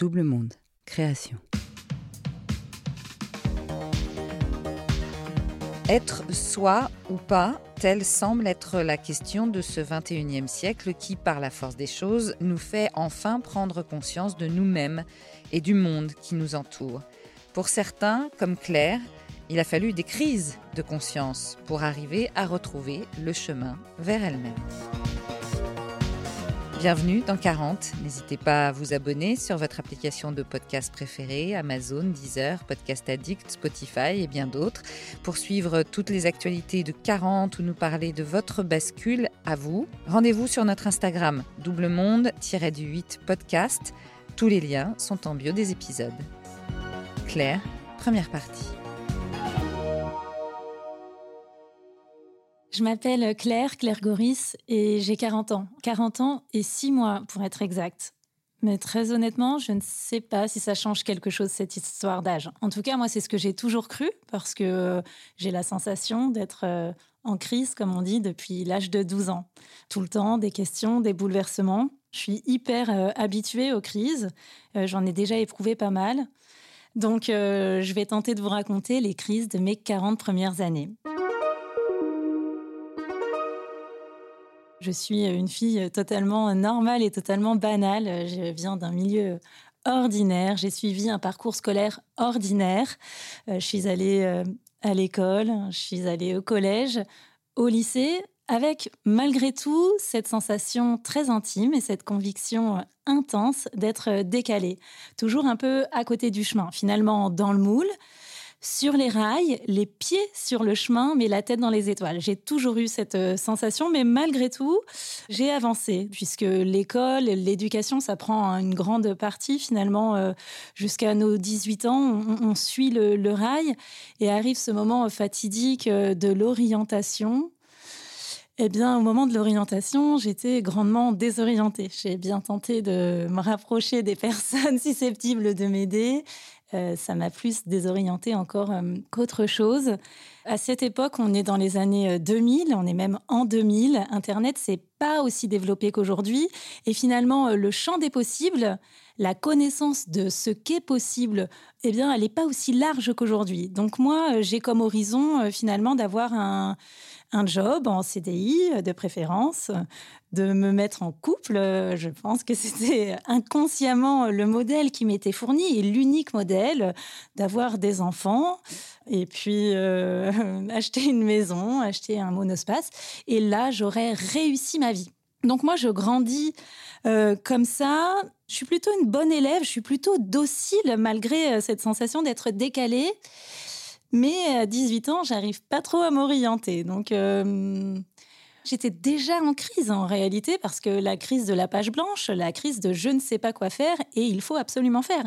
Double Monde, création. Être soi ou pas, telle semble être la question de ce 21e siècle qui, par la force des choses, nous fait enfin prendre conscience de nous-mêmes et du monde qui nous entoure. Pour certains, comme Claire, il a fallu des crises de conscience pour arriver à retrouver le chemin vers elle-même. Bienvenue dans 40. N'hésitez pas à vous abonner sur votre application de podcast préférée, Amazon, Deezer, Podcast Addict, Spotify et bien d'autres, pour suivre toutes les actualités de 40 ou nous parler de votre bascule à vous. Rendez-vous sur notre Instagram, double monde-du8 podcast. Tous les liens sont en bio des épisodes. Claire, première partie. Je m'appelle Claire, Claire Goris, et j'ai 40 ans. 40 ans et 6 mois, pour être exact. Mais très honnêtement, je ne sais pas si ça change quelque chose, cette histoire d'âge. En tout cas, moi, c'est ce que j'ai toujours cru, parce que euh, j'ai la sensation d'être euh, en crise, comme on dit, depuis l'âge de 12 ans. Tout le temps, des questions, des bouleversements. Je suis hyper euh, habituée aux crises. J'en ai déjà éprouvé pas mal. Donc, je vais tenter de vous raconter les crises de mes 40 premières années. Je suis une fille totalement normale et totalement banale. Je viens d'un milieu ordinaire. J'ai suivi un parcours scolaire ordinaire. Euh, je suis allée euh, à l'école, je suis allée au collège, au lycée, avec malgré tout cette sensation très intime et cette conviction intense d'être décalée, toujours un peu à côté du chemin, finalement dans le moule sur les rails, les pieds sur le chemin, mais la tête dans les étoiles. J'ai toujours eu cette euh, sensation, mais malgré tout, j'ai avancé, puisque l'école, l'éducation, ça prend une grande partie finalement. Euh, jusqu'à nos 18 ans, on, suit le, rail et arrive ce moment fatidique euh, de l'orientation. Eh bien, au moment de l'orientation, j'étais grandement désorientée. J'ai bien tenté de me rapprocher des personnes susceptibles de m'aider. Euh, ça m'a plus désorientée encore euh, qu'autre chose. À cette époque, on est dans les années 2000, euh, on est même en 2000. Internet, c'est pas aussi développé qu'aujourd'hui. Et finalement, le champ des possibles, la connaissance de ce qu'est possible, eh bien, elle n'est pas aussi large qu'aujourd'hui. Donc moi, j'ai comme horizon finalement d'avoir un un job en CDI de préférence, de me mettre en couple. Je pense que c'était inconsciemment le modèle qui m'était fourni et l'unique modèle d'avoir des enfants et puis euh, acheter une maison, acheter un monospace. Et là, j'aurais réussi ma vie. Donc moi, je grandis euh, comme ça. Je suis plutôt une bonne élève, je suis plutôt docile malgré euh, cette sensation d'être décalée. Mais à 18 ans, j'arrive pas trop à m'orienter. Donc, euh, j'étais déjà en crise en réalité, parce que la crise de la page blanche, la crise de je ne sais pas quoi faire et il faut absolument faire.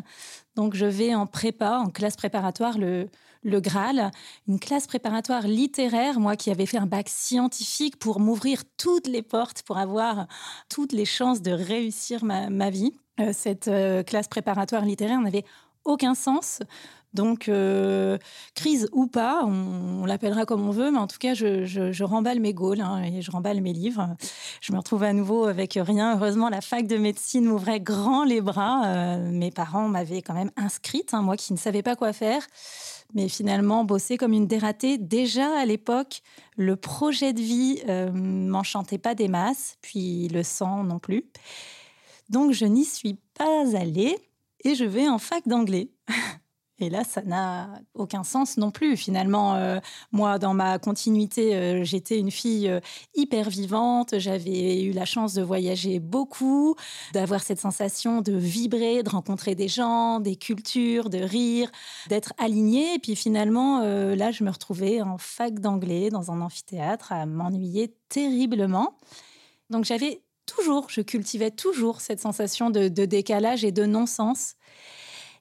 Donc, je vais en prépa, en classe préparatoire, le, le Graal, une classe préparatoire littéraire, moi qui avais fait un bac scientifique pour m'ouvrir toutes les portes, pour avoir toutes les chances de réussir ma, vie. Euh, cette euh, classe préparatoire littéraire n'avait aucun sens. Donc, euh, crise ou pas, on, l'appellera comme on veut, mais en tout cas, je, remballe mes Gaules hein, et je remballe mes livres. Je me retrouve à nouveau avec rien. Heureusement, la fac de médecine m'ouvrait grand les bras. Euh, mes parents m'avaient quand même inscrite, hein, moi qui ne savais pas quoi faire. Mais finalement, bosser comme une dératée, déjà à l'époque, le projet de vie euh, m'enchantait pas des masses, puis le sang non plus. Donc, je n'y suis pas allée et je vais en fac d'anglais. Et là, ça n'a aucun sens non plus. Finalement, euh, moi, dans ma continuité, euh, j'étais une fille euh, hyper vivante. J'avais eu la chance de voyager beaucoup, d'avoir cette sensation de vibrer, de rencontrer des gens, des cultures, de rire, d'être alignée. Et puis finalement, là, je me retrouvais en fac d'anglais, dans un amphithéâtre, à m'ennuyer terriblement. Donc j'avais toujours, je cultivais toujours cette sensation de, de décalage et de non-sens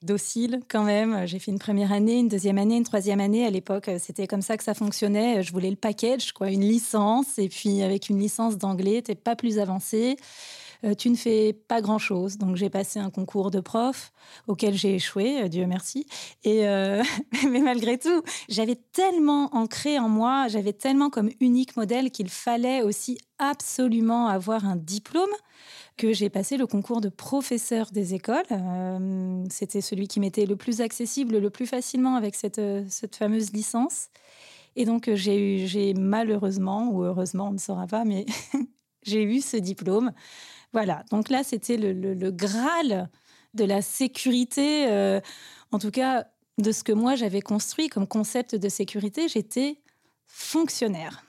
docile quand même. J'ai fait une première année, une deuxième année, une troisième année. À l'époque, c'était comme ça que ça fonctionnait. Je voulais le package, quoi, une licence. Et puis, avec une licence d'anglais, t'es pas plus avancé. Euh, tu ne fais pas grand-chose. Donc j'ai passé un concours de prof auquel j'ai échoué, euh, Dieu merci. Et euh, mais malgré tout, j'avais tellement ancré en moi, j'avais tellement comme unique modèle qu'il fallait aussi absolument avoir un diplôme que j'ai passé le concours de professeur des écoles. Euh, c'était celui qui m'était le plus accessible, le plus facilement avec cette, cette fameuse licence. Et donc, j'ai eu, j'ai malheureusement, ou heureusement, on ne saura pas, mais j'ai eu ce diplôme. Voilà. Donc là, c'était le, le, Graal de la sécurité, euh, en tout cas de ce que moi j'avais construit comme concept de sécurité. J'étais fonctionnaire.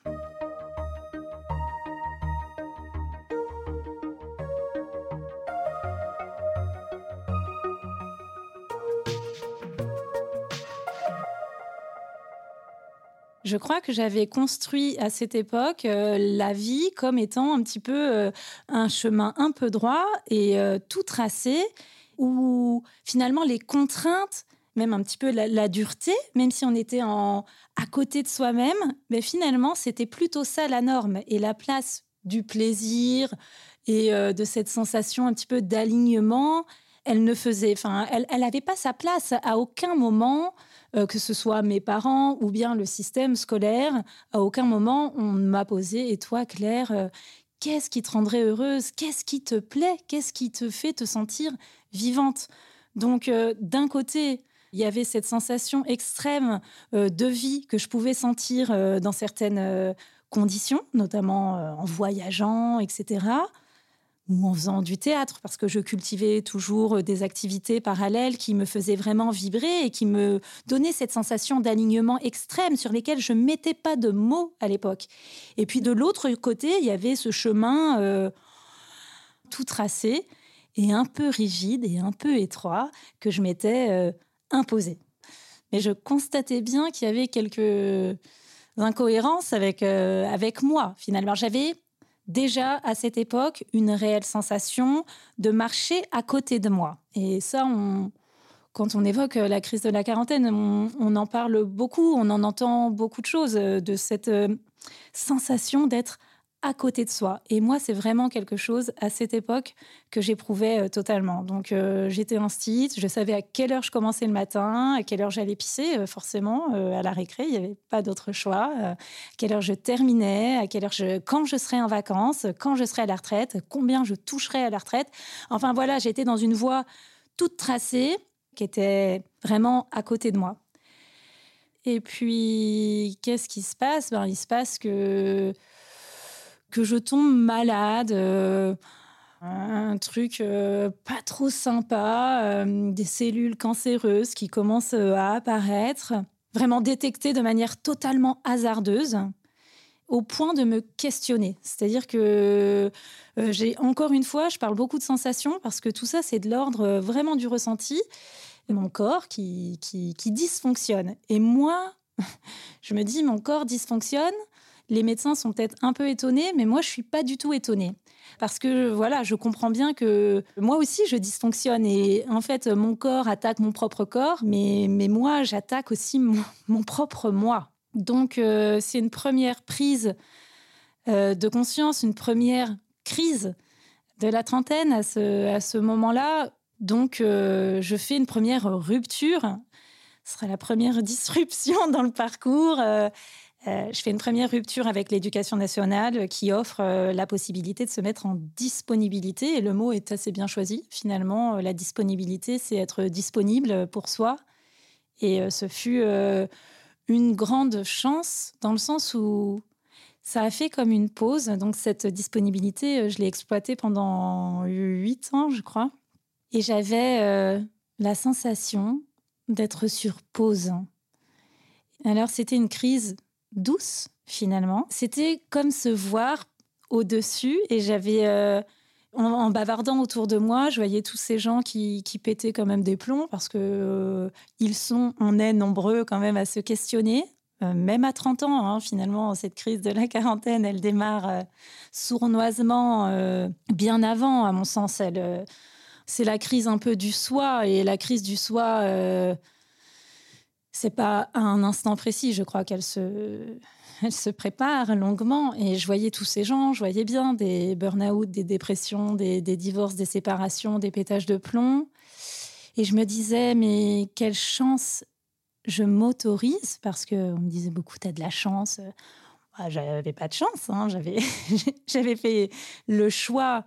Je crois que j'avais construit à cette époque euh, la vie comme étant un petit peu euh, un chemin un peu droit et euh, tout tracé, où finalement les contraintes, même un petit peu la, dureté, même si on était en, à côté de soi-même, mais finalement c'était plutôt ça la norme et la place du plaisir et de cette sensation un petit peu d'alignement, elle ne faisait, enfin, elle n'avait pas sa place à aucun moment euh, que ce soit mes parents ou bien le système scolaire, à aucun moment on m'a posé Et toi, Claire, euh, qu'est-ce qui te rendrait heureuse? Qu'est-ce qui te plaît? Qu'est-ce qui te fait te sentir vivante? Donc, euh, d'un côté, il y avait cette sensation extrême de vie que je pouvais sentir dans certaines conditions, notamment en voyageant, etc ou en faisant du théâtre, parce que je cultivais toujours euh, des activités parallèles qui me faisaient vraiment vibrer et qui me donnaient cette sensation d'alignement extrême sur lesquels je ne mettais pas de mots à l'époque. Et puis de l'autre côté, il y avait ce chemin euh, tout tracé et un peu rigide et un peu étroit que je m'étais euh, imposé. Mais je constatais bien qu'il y avait quelques incohérences avec, avec moi, finalement. J'avais déjà à cette époque une réelle sensation de marcher à côté de moi. Et ça, quand on évoque la crise de la quarantaine, on, en parle beaucoup, on en entend beaucoup de choses, de cette euh, sensation d'être à côté de soi. Et moi, c'est vraiment quelque chose à cette époque que j'éprouvais euh, totalement. Donc, euh, j'étais en site, je savais à quelle heure je commençais le matin, à quelle heure j'allais pisser, euh, forcément, à la récré, il n'y avait pas d'autre choix. quelle heure je terminais, à quelle heure je, quand je serais en vacances, quand je serais à la retraite, combien je toucherais à la retraite. Enfin, voilà, j'étais dans une voie toute tracée qui était vraiment à côté de moi. Et puis, qu'est-ce qui se passe? Ben, Il se passe que que je tombe malade. Euh, un truc euh, pas trop sympa, euh, des cellules cancéreuses qui commencent à apparaître, vraiment détectées de manière totalement hasardeuse, au point de me questionner. C'est-à-dire que j'ai encore une fois, je parle beaucoup de sensations parce que tout ça, c'est de l'ordre vraiment du ressenti, mon corps qui, qui dysfonctionne. Et moi, je me dis, mon corps dysfonctionne, les médecins sont peut-être un peu étonnés, mais moi, je suis pas du tout étonnée. Parce que voilà, je comprends bien que moi aussi, je dysfonctionne. Et en fait, mon corps attaque mon propre corps, mais, mais moi, j'attaque aussi mon, propre moi. Donc, euh, c'est une première prise euh, de conscience, une première crise de la trentaine à ce, à ce moment-là. Donc, euh, je fais une première rupture. Ce sera la première disruption dans le parcours. Euh, je fais une première rupture avec l'éducation nationale qui offre euh, la possibilité de se mettre en disponibilité. Et le mot est assez bien choisi. Finalement, euh, la disponibilité, c'est être disponible pour soi. Et ce fut une grande chance dans le sens où ça a fait comme une pause. Donc cette disponibilité, je l'ai exploitée pendant huit ans, je crois. Et j'avais la sensation d'être sur pause. Alors c'était une crise douce finalement. C'était comme se voir au-dessus et j'avais... Euh, en, bavardant autour de moi, je voyais tous ces gens qui, pétaient quand même des plombs parce que euh, ils sont, on est nombreux quand même à se questionner, euh, même à 30 ans. Hein, finalement, cette crise de la quarantaine, elle démarre sournoisement bien avant, à mon sens. Elle, c'est la crise un peu du soi et la crise du soi c'est pas à un instant précis, je crois qu'elle se, elle se prépare longuement. Et je voyais tous ces gens, je voyais bien des burn-out, des dépressions, des, divorces, des séparations, des pétages de plomb. Et je me disais, mais quelle chance je m'autorise, parce qu'on me disait beaucoup, tu as de la chance. Bah, j'avais pas de chance, hein. j'avais, j'avais fait le choix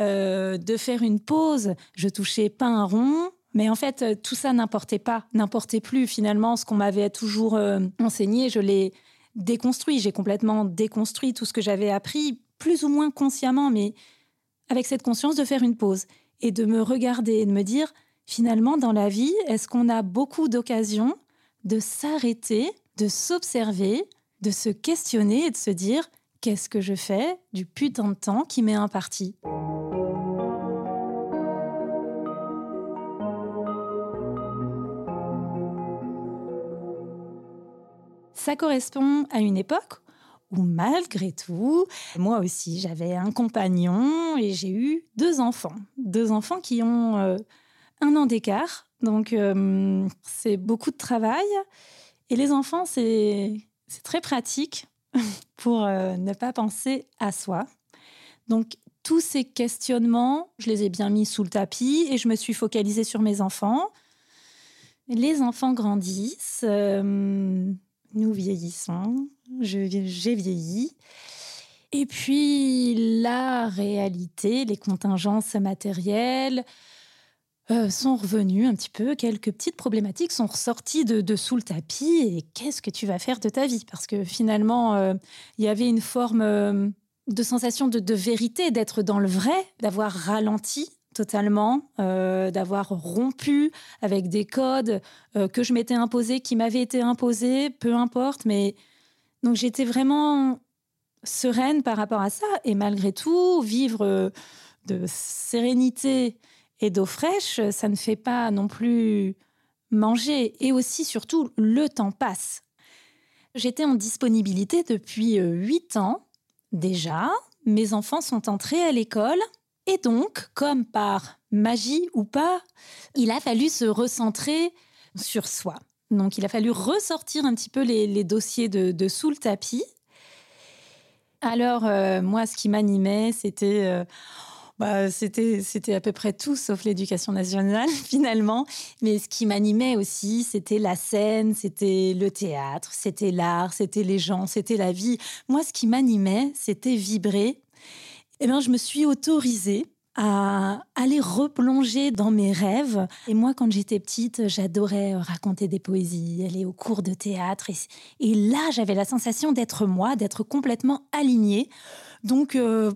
de faire une pause. Je touchais pas un rond. Mais en fait, tout ça n'importait pas, n'importait plus finalement. Ce qu'on m'avait toujours enseigné, je l'ai déconstruit. J'ai complètement déconstruit tout ce que j'avais appris, plus ou moins consciemment, mais avec cette conscience de faire une pause et de me regarder et de me dire, finalement, dans la vie, est-ce qu'on a beaucoup d'occasions de s'arrêter, de s'observer, de se questionner et de se dire, qu'est-ce que je fais du putain de temps qui m'est imparti? Ça correspond à une époque où malgré tout, moi aussi, j'avais un compagnon et j'ai eu deux enfants. Deux enfants qui ont euh, un an d'écart. Donc, euh, c'est beaucoup de travail. Et les enfants, c'est très pratique pour euh, ne pas penser à soi. Donc, tous ces questionnements, je les ai bien mis sous le tapis et je me suis focalisée sur mes enfants. Les enfants grandissent, nous vieillissons, j'ai vieilli. Et puis la réalité, les contingences matérielles euh, sont revenues un petit peu, quelques petites problématiques sont ressorties de, sous le tapis. Et qu'est-ce que tu vas faire de ta vie? Parce que finalement, euh, il y avait une forme euh, de sensation de, de vérité, d'être dans le vrai, d'avoir ralenti totalement, euh, d'avoir rompu avec des codes euh, que je m'étais imposés, qui m'avaient été imposés, peu importe. Mais donc j'étais vraiment sereine par rapport à ça. Et malgré tout, vivre euh, de sérénité et d'eau fraîche, ça ne fait pas non plus manger. Et aussi, surtout, le temps passe. J'étais en disponibilité depuis huit ans déjà. Mes enfants sont entrés à l'école et donc, comme par magie ou pas, il a fallu se recentrer sur soi. Donc, il a fallu ressortir un petit peu les, dossiers de, sous le tapis. Alors, euh, moi, ce qui m'animait, c'était... Euh, bah, c'était, c'était à peu près tout sauf l'éducation nationale finalement. Mais ce qui m'animait aussi, c'était la scène, c'était le théâtre, c'était l'art, c'était les gens, c'était la vie. Moi, ce qui m'animait, c'était vibrer eh bien, je me suis autorisée à aller replonger dans mes rêves. Et moi, quand j'étais petite, j'adorais raconter des poésies, aller au cours de théâtre. Et, là, j'avais la sensation d'être moi, d'être complètement alignée. Donc, euh,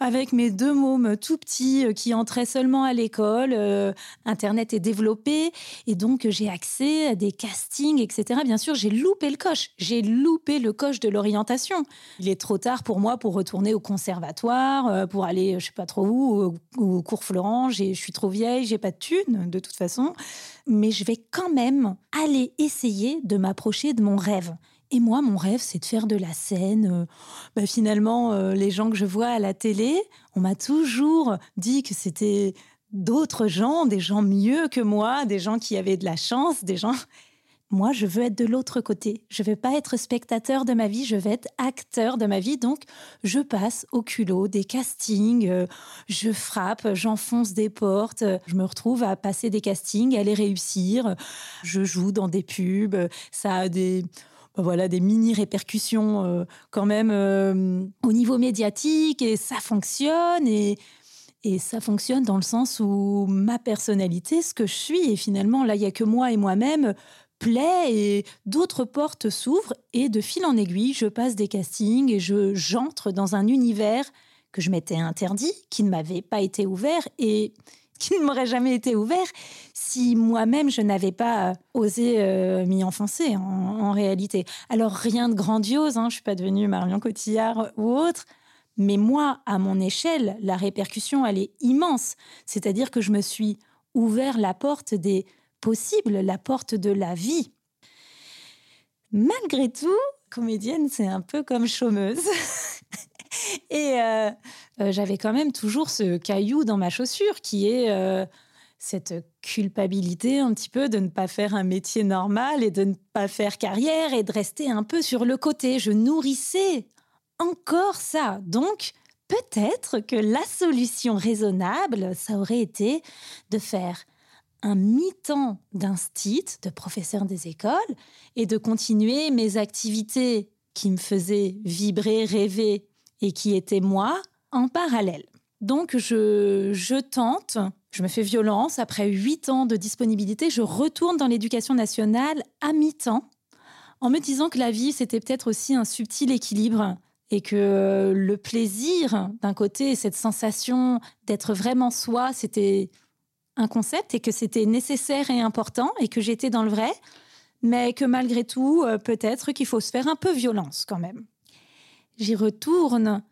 avec mes deux mômes tout petits euh, qui entraient seulement à l'école. Euh, Internet est développé et donc j'ai accès à des castings, etc. Bien sûr, j'ai loupé le coche. J'ai loupé le coche de l'orientation. Il est trop tard pour moi pour retourner au conservatoire, euh, pour aller, je sais pas trop où, au, cours Florent. Je suis trop vieille, j'ai pas de thunes de toute façon. Mais je vais quand même aller essayer de m'approcher de mon rêve. Et moi, mon rêve, c'est de faire de la scène. Bah, finalement, euh, les gens que je vois à la télé, on m'a toujours dit que c'était d'autres gens, des gens mieux que moi, des gens qui avaient de la chance, des gens... Moi, je veux être de l'autre côté. Je ne veux pas être spectateur de ma vie, je veux être acteur de ma vie. Donc, je passe au culot des castings, euh, je frappe, j'enfonce des portes, je me retrouve à passer des castings, à les réussir. Je joue dans des pubs, ça a des voilà des mini répercussions euh, quand même euh, au niveau médiatique et ça fonctionne et et ça fonctionne dans le sens où ma personnalité, ce que je suis, et finalement là il y a que moi et moi-même plaît et d'autres portes s'ouvrent et de fil en aiguille je passe des castings et je j'entre dans un univers que je m'étais interdit, qui ne m'avait pas été ouvert et qui ne m'aurait jamais été ouvert si moi-même je n'avais pas osé euh, m'y enfoncer en, réalité. Alors rien de grandiose, hein, je ne suis pas devenue Marion Cotillard ou autre, mais moi, à mon échelle, la répercussion, elle est immense. C'est-à-dire que je me suis ouvert la porte des possibles, la porte de la vie. Malgré tout, comédienne, c'est un peu comme chômeuse. Et euh, euh, j'avais quand même toujours ce caillou dans ma chaussure qui est euh, cette culpabilité un petit peu de ne pas faire un métier normal et de ne pas faire carrière et de rester un peu sur le côté. Je nourrissais encore ça. Donc, peut-être que la solution raisonnable, ça aurait été de faire un mi-temps d'instit, de professeur des écoles, et de continuer mes activités qui me faisaient vibrer, rêver et qui étaient moi en parallèle. Donc je, je tente, je me fais violence. Après huit ans de disponibilité, je retourne dans l'éducation nationale à mi-temps en me disant que la vie, c'était peut-être aussi un subtil équilibre et que le plaisir, d'un côté, cette sensation d'être vraiment soi, c'était un concept et que c'était nécessaire et important et que j'étais dans le vrai, mais que malgré tout, euh, peut-être qu'il faut se faire un peu violence quand même. J'y retourne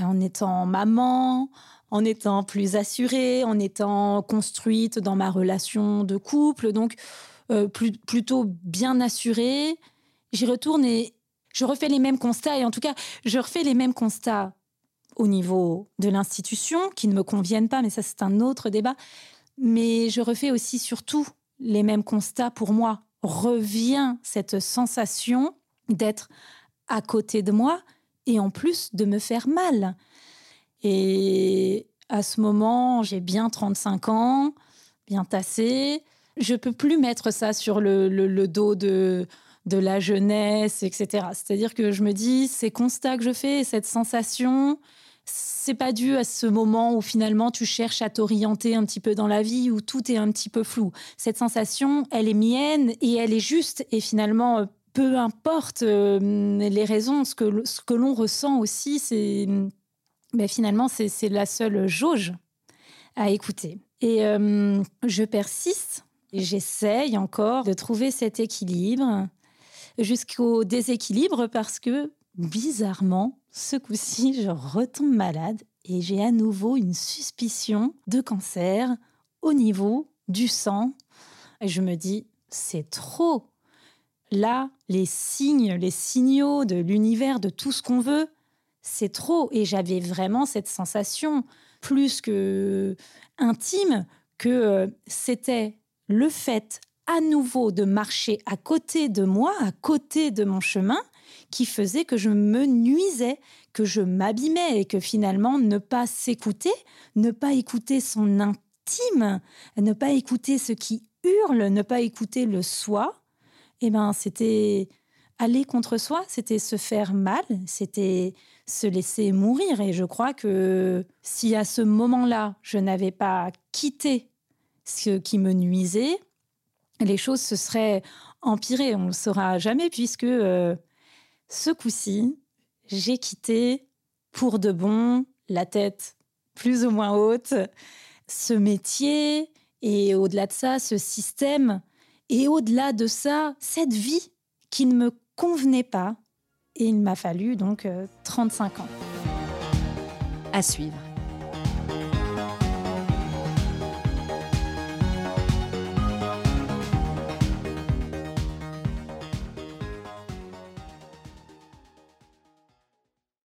en étant maman, en étant plus assurée, en étant construite dans ma relation de couple, donc euh, plutôt bien assurée. J'y retourne et je refais les mêmes constats, et en tout cas, je refais les mêmes constats au niveau de l'institution qui ne me conviennent pas, mais ça c'est un autre débat. Mais je refais aussi surtout les mêmes constats pour moi. Revient cette sensation d'être à côté de moi et en plus de me faire mal. Et à ce moment, j'ai bien 35 ans, bien tassé. Je peux plus mettre ça sur le, dos de, de la jeunesse, etc. C'est-à-dire que je me dis, ces constats que je fais, cette sensation, c'est pas dû à ce moment où finalement tu cherches à t'orienter un petit peu dans la vie, où tout est un petit peu flou. Cette sensation, elle est mienne et elle est juste. Et finalement, peu importe euh, les raisons, ce que, ce que l'on ressent aussi, c'est mais finalement, c'est la seule jauge à écouter. Et euh, je persiste et j'essaye encore de trouver cet équilibre jusqu'au déséquilibre parce que bizarrement, ce coup-ci, je retombe malade et j'ai à nouveau une suspicion de cancer au niveau du sang. Et je me dis, c'est trop. Là, les signes, les signaux de l'univers, de tout ce qu'on veut, c'est trop. Et j'avais vraiment cette sensation plus que intime que euh, c'était le fait à nouveau de marcher à côté de moi, à côté de mon chemin, qui faisait que je me nuisais, que je m'abîmais et que finalement ne pas s'écouter, ne pas écouter son intime, ne pas écouter ce qui hurle, ne pas écouter le soi, eh ben c'était aller contre soi, c'était se faire mal, c'était se laisser mourir. Et je crois que si à ce moment-là, je n'avais pas quitté ce qui me nuisait, les choses se seraient empirées. On ne le saura jamais puisque euh, ce coup-ci, j'ai quitté pour de bon la tête plus ou moins haute, ce métier et au-delà de ça, ce système et au-delà de ça, cette vie qui ne me convenait pas. Et il m'a fallu donc 35 euh, ans. À suivre.